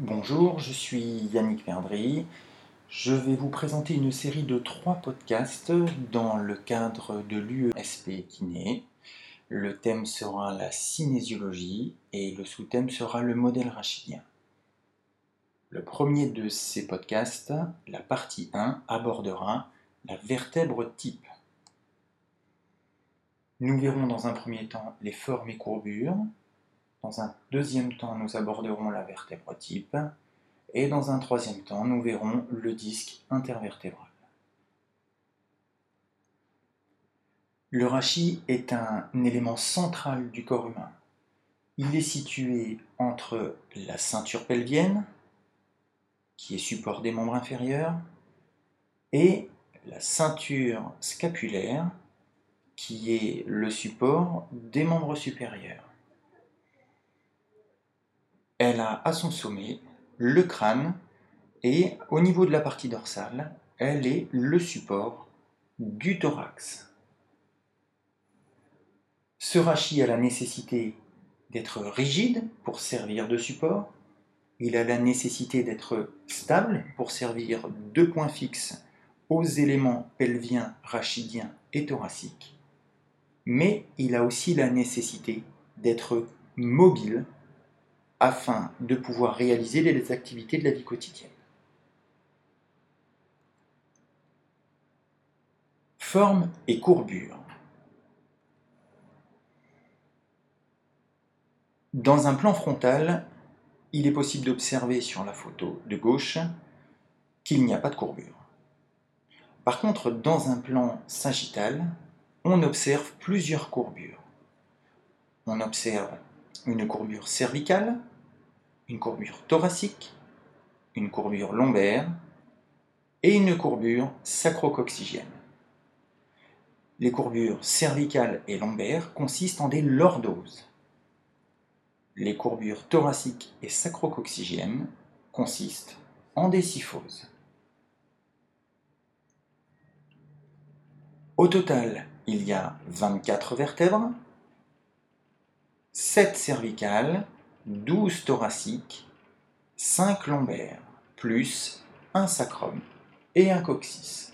Bonjour, je suis Yannick Perdry. Je vais vous présenter une série de trois podcasts dans le cadre de l'UESP Kiné. Le thème sera la cinésiologie et le sous-thème sera le modèle rachidien. Le premier de ces podcasts, la partie 1, abordera la vertèbre type. Nous verrons dans un premier temps les formes et courbures, dans un deuxième temps, nous aborderons la vertèbre type. Et dans un troisième temps, nous verrons le disque intervertébral. Le rachis est un élément central du corps humain. Il est situé entre la ceinture pelvienne, qui est support des membres inférieurs, et la ceinture scapulaire, qui est le support des membres supérieurs. Elle a à son sommet le crâne et au niveau de la partie dorsale, elle est le support du thorax. Ce rachis a la nécessité d'être rigide pour servir de support. Il a la nécessité d'être stable pour servir de point fixe aux éléments pelviens, rachidiens et thoraciques. Mais il a aussi la nécessité d'être mobile afin de pouvoir réaliser les activités de la vie quotidienne. Forme et courbure. Dans un plan frontal, il est possible d'observer sur la photo de gauche qu'il n'y a pas de courbure. Par contre, dans un plan sagittal, on observe plusieurs courbures. On observe une courbure cervicale, une courbure thoracique, une courbure lombaire et une courbure sacro-coccygienne. Les courbures cervicales et lombaires consistent en des lordoses. Les courbures thoraciques et sacro-coccygiennes consistent en des syphoses. Au total, il y a 24 vertèbres, 7 cervicales, 12 thoraciques, 5 lombaires, plus un sacrum et un coccyx.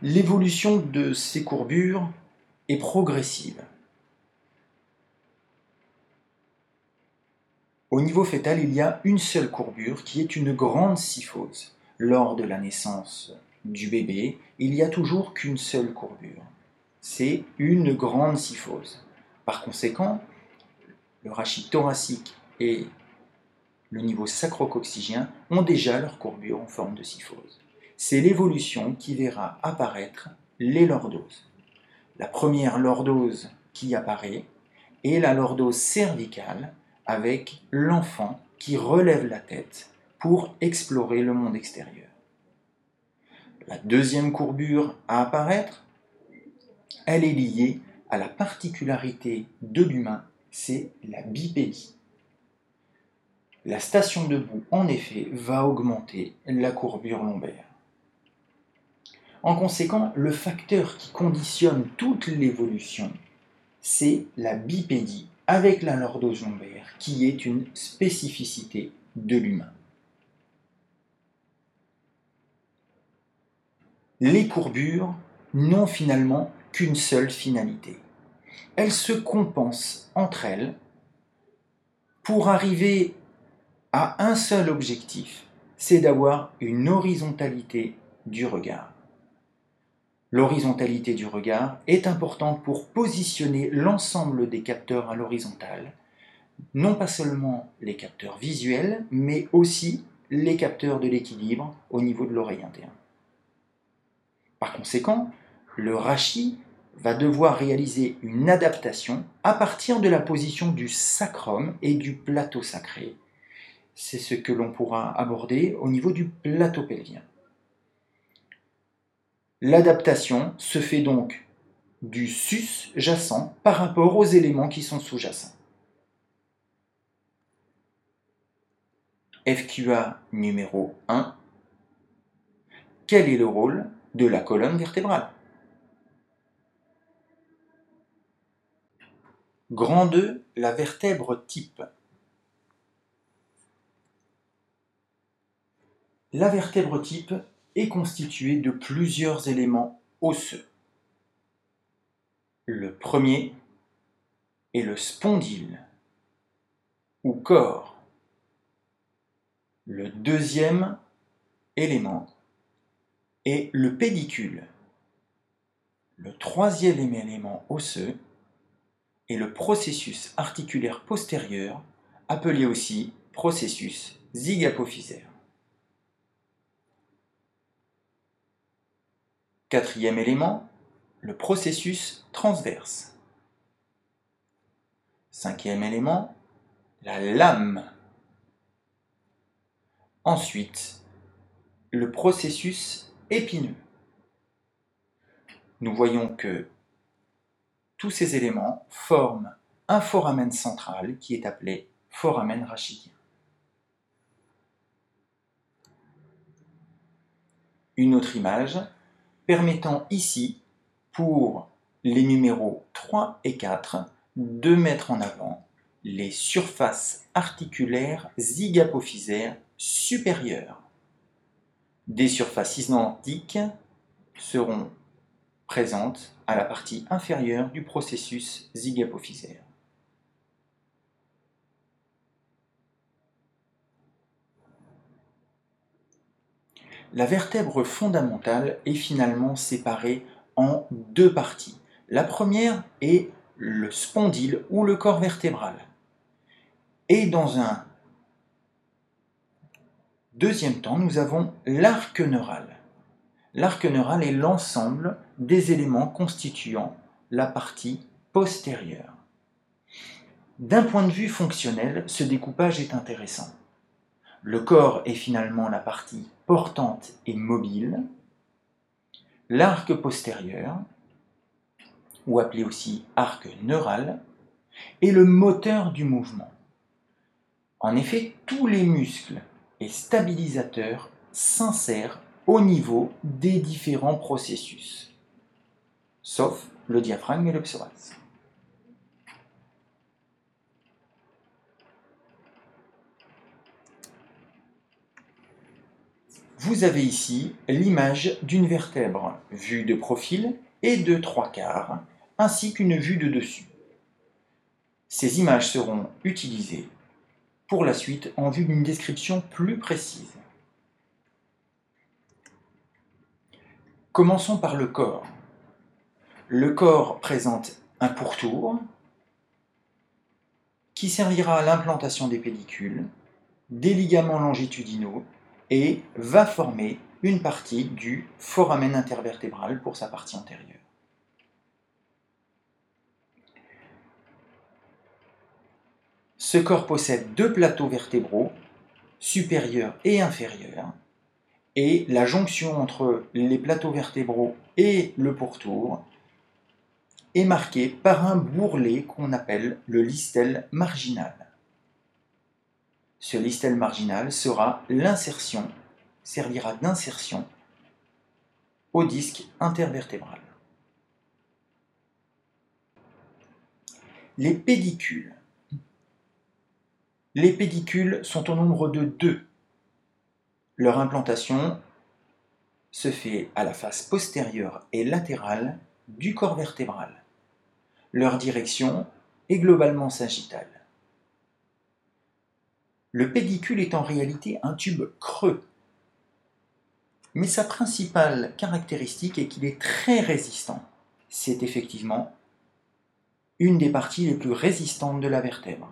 L'évolution de ces courbures est progressive. Au niveau fœtal, il y a une seule courbure qui est une grande syphose. Lors de la naissance du bébé, il n'y a toujours qu'une seule courbure c'est une grande syphose. Par conséquent, le rachis thoracique et le niveau sacro-coccygien ont déjà leur courbure en forme de syphose. C'est l'évolution qui verra apparaître les lordoses. La première lordose qui apparaît est la lordose cervicale avec l'enfant qui relève la tête pour explorer le monde extérieur. La deuxième courbure à apparaître elle est liée à la particularité de l'humain, c'est la bipédie. La station debout, en effet, va augmenter la courbure lombaire. En conséquent, le facteur qui conditionne toute l'évolution, c'est la bipédie avec la lordose lombaire, qui est une spécificité de l'humain. Les courbures n'ont finalement qu'une seule finalité. Elles se compensent entre elles pour arriver à un seul objectif, c'est d'avoir une horizontalité du regard. L'horizontalité du regard est importante pour positionner l'ensemble des capteurs à l'horizontale, non pas seulement les capteurs visuels, mais aussi les capteurs de l'équilibre au niveau de l'oreille interne. Par conséquent, le rachis va devoir réaliser une adaptation à partir de la position du sacrum et du plateau sacré. C'est ce que l'on pourra aborder au niveau du plateau pelvien. L'adaptation se fait donc du sus jacent par rapport aux éléments qui sont sous-jacents. FQA numéro 1. Quel est le rôle de la colonne vertébrale? Grand 2, la vertèbre type. La vertèbre type est constituée de plusieurs éléments osseux. Le premier est le spondyle ou corps. Le deuxième élément est le pédicule. Le troisième élément osseux est le processus articulaire postérieur, appelé aussi processus zygapophysaire. Quatrième élément, le processus transverse. Cinquième élément, la lame. Ensuite, le processus épineux. Nous voyons que tous ces éléments forment un foramen central qui est appelé foramen rachidien. Une autre image permettant ici, pour les numéros 3 et 4, de mettre en avant les surfaces articulaires zygapophysaires supérieures. Des surfaces identiques seront présentes à la partie inférieure du processus zygapophysaire. La vertèbre fondamentale est finalement séparée en deux parties. La première est le spondyle ou le corps vertébral. Et dans un deuxième temps, nous avons l'arc neural. L'arc neural est l'ensemble des éléments constituant la partie postérieure. D'un point de vue fonctionnel, ce découpage est intéressant. Le corps est finalement la partie portante et mobile. L'arc postérieur, ou appelé aussi arc neural, est le moteur du mouvement. En effet, tous les muscles et stabilisateurs s'insèrent au niveau des différents processus, sauf le diaphragme et le psoas. Vous avez ici l'image d'une vertèbre vue de profil et de trois quarts, ainsi qu'une vue de dessus. Ces images seront utilisées pour la suite en vue d'une description plus précise. Commençons par le corps. Le corps présente un pourtour qui servira à l'implantation des pellicules, des ligaments longitudinaux et va former une partie du foramen intervertébral pour sa partie antérieure. Ce corps possède deux plateaux vertébraux, supérieurs et inférieurs, et la jonction entre les plateaux vertébraux et le pourtour est marquée par un bourrelet qu'on appelle le listel marginal ce listel marginal sera l'insertion, servira d'insertion au disque intervertébral. Les pédicules. Les pédicules sont au nombre de deux. Leur implantation se fait à la face postérieure et latérale du corps vertébral. Leur direction est globalement sagittale. Le pédicule est en réalité un tube creux. Mais sa principale caractéristique est qu'il est très résistant. C'est effectivement une des parties les plus résistantes de la vertèbre.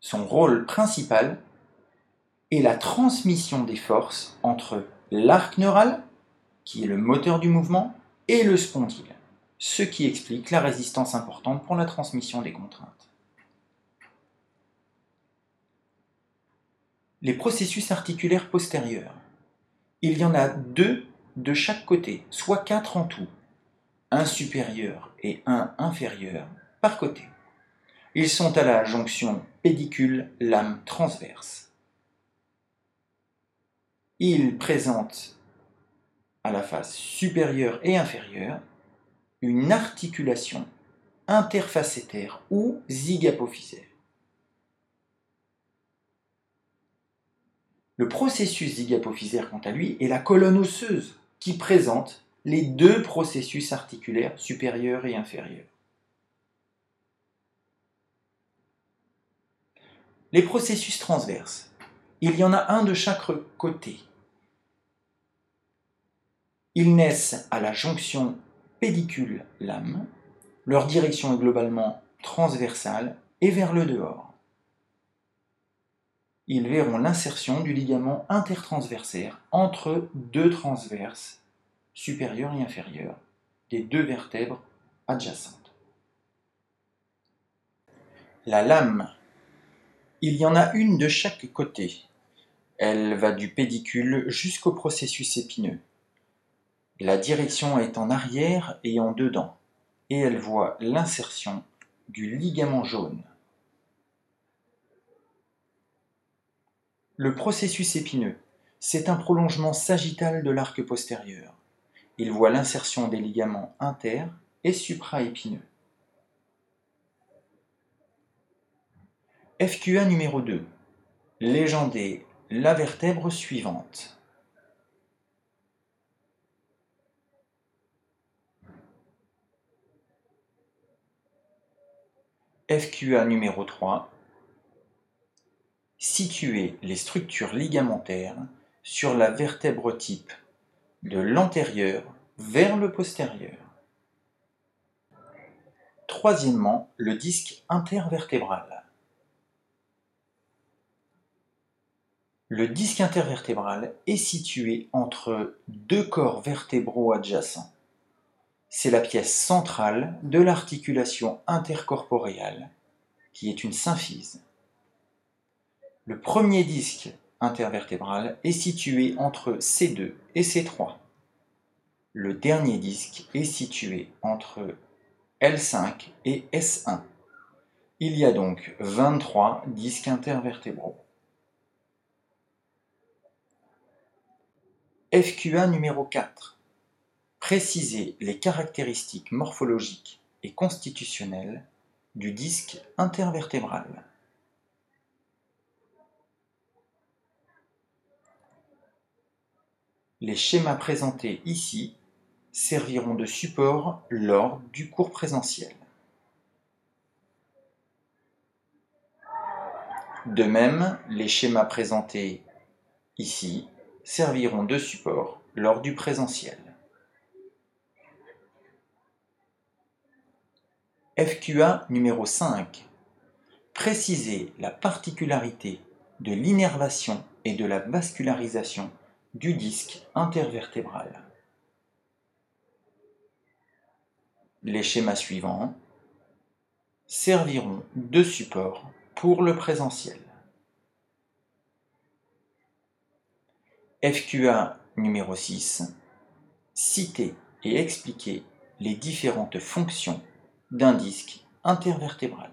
Son rôle principal est la transmission des forces entre l'arc neural, qui est le moteur du mouvement, et le spondyle, ce qui explique la résistance importante pour la transmission des contraintes. les processus articulaires postérieurs. Il y en a deux de chaque côté, soit quatre en tout, un supérieur et un inférieur par côté. Ils sont à la jonction pédicule-lame transverse. Ils présentent à la face supérieure et inférieure une articulation interfacétaire ou zygapophysaire. Le processus zygapophysaire, quant à lui, est la colonne osseuse qui présente les deux processus articulaires supérieurs et inférieurs. Les processus transverses. Il y en a un de chaque côté. Ils naissent à la jonction pédicule-lame. Leur direction est globalement transversale et vers le dehors ils verront l'insertion du ligament intertransversaire entre deux transverses supérieures et inférieures des deux vertèbres adjacentes. La lame. Il y en a une de chaque côté. Elle va du pédicule jusqu'au processus épineux. La direction est en arrière et en dedans, et elle voit l'insertion du ligament jaune. Le processus épineux, c'est un prolongement sagittal de l'arc postérieur. Il voit l'insertion des ligaments inter et supraépineux. FQA numéro 2. Légendez la vertèbre suivante. FQA numéro 3 situer les structures ligamentaires sur la vertèbre type de l'antérieur vers le postérieur. Troisièmement, le disque intervertébral. Le disque intervertébral est situé entre deux corps vertébraux adjacents. C'est la pièce centrale de l'articulation intercorporeale, qui est une symphyse. Le premier disque intervertébral est situé entre C2 et C3. Le dernier disque est situé entre L5 et S1. Il y a donc 23 disques intervertébraux. FQA numéro 4. Préciser les caractéristiques morphologiques et constitutionnelles du disque intervertébral. Les schémas présentés ici serviront de support lors du cours présentiel. De même, les schémas présentés ici serviront de support lors du présentiel. FQA numéro 5. Préciser la particularité de l'innervation et de la vascularisation du disque intervertébral. Les schémas suivants serviront de support pour le présentiel. FQA numéro 6. Citer et expliquer les différentes fonctions d'un disque intervertébral.